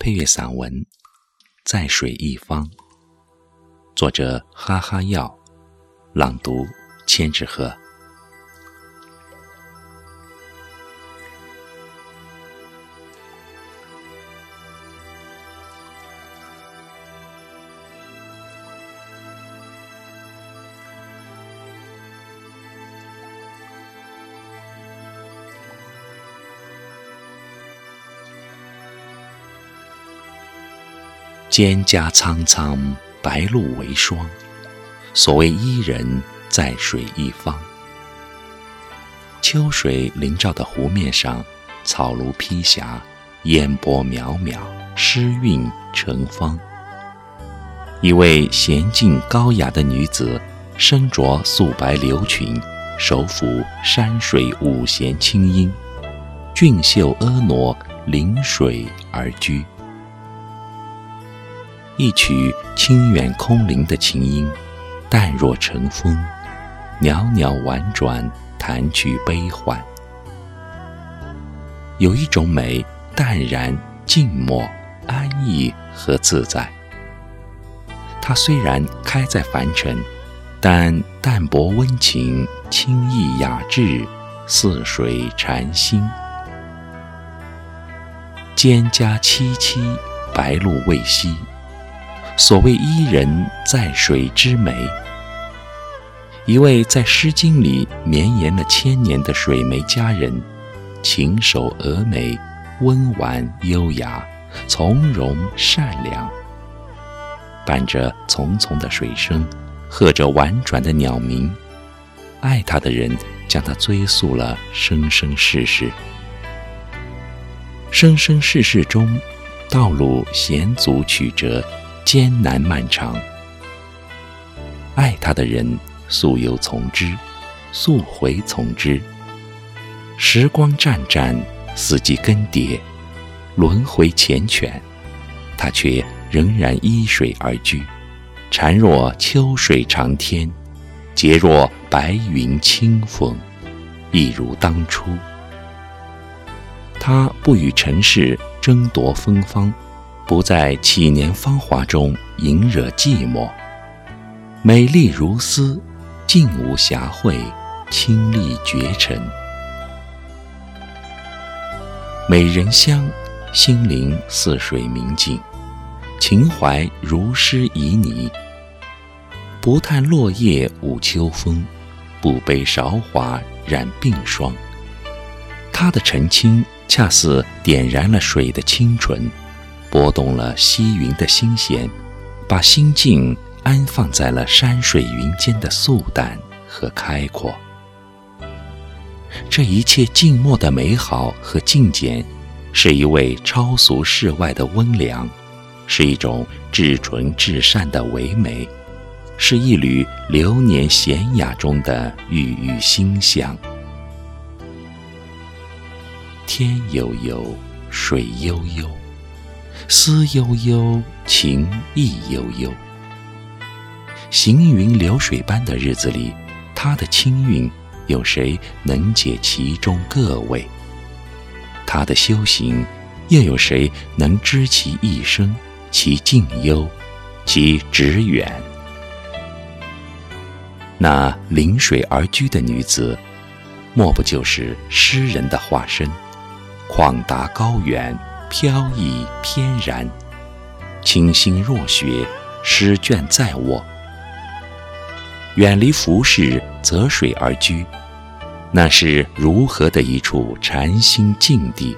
配乐散文《在水一方》，作者哈哈药，朗读千纸鹤。蒹葭苍苍，白露为霜。所谓伊人，在水一方。秋水临照的湖面上，草庐披霞，烟波渺渺，诗韵成方。一位娴静高雅的女子，身着素白流裙，手抚山水五弦清音，俊秀婀娜，临水而居。一曲清远空灵的琴音，淡若晨风，袅袅婉转，弹去悲欢。有一种美，淡然、静默、安逸和自在。它虽然开在凡尘，但淡泊温情，清逸雅致，似水禅心。蒹葭萋萋，白露未晞。所谓伊人，在水之美。一位在《诗经》里绵延了千年的水湄佳人，琴手峨眉，温婉优雅，从容善良。伴着淙淙的水声，和着婉转的鸟鸣，爱她的人将她追溯了生生世世。生生世世中，道路险阻曲折。艰难漫长，爱他的人溯游从之，溯回从之。时光湛湛，四季更迭，轮回缱绻，他却仍然依水而居，禅若秋水长天，洁若白云清风，一如当初。他不与尘世争夺芬芳。不在启年芳华中萦惹寂寞，美丽如丝，静无暇会，清丽绝尘。美人香，心灵似水明净，情怀如诗旖旎。不叹落叶舞秋风，不悲韶华染鬓霜。她的澄清，恰似点燃了水的清纯。拨动了溪云的心弦，把心境安放在了山水云间的素淡和开阔。这一切静默的美好和静简，是一位超俗世外的温良，是一种至纯至善的唯美，是一缕流年闲雅中的郁郁馨香。天悠悠，水悠悠。思悠悠，情意悠悠。行云流水般的日子里，他的清韵，有谁能解其中个味？他的修行，又有谁能知其一生？其境幽，其致远？那临水而居的女子，莫不就是诗人的化身？旷达高远。飘逸翩然，清新若雪，诗卷在握。远离浮世，择水而居，那是如何的一处禅心境地？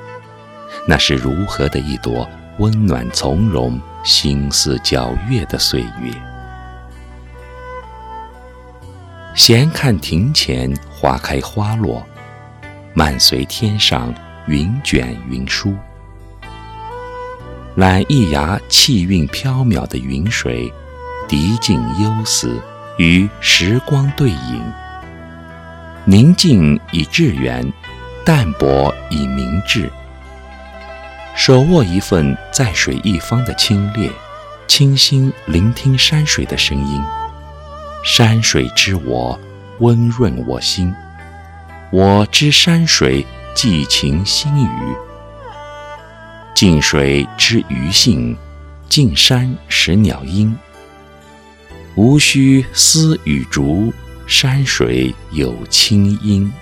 那是如何的一朵温暖从容、心思皎月的岁月？闲看庭前花开花落，漫随天上云卷云舒。揽一崖气韵飘渺的云水，涤净忧思，与时光对饮。宁静以致远，淡泊以明志。手握一份在水一方的清冽，倾心聆听山水的声音。山水知我，温润我心；我知山水，寄情心语。近水知鱼性，近山识鸟音。无需丝与竹，山水有清音。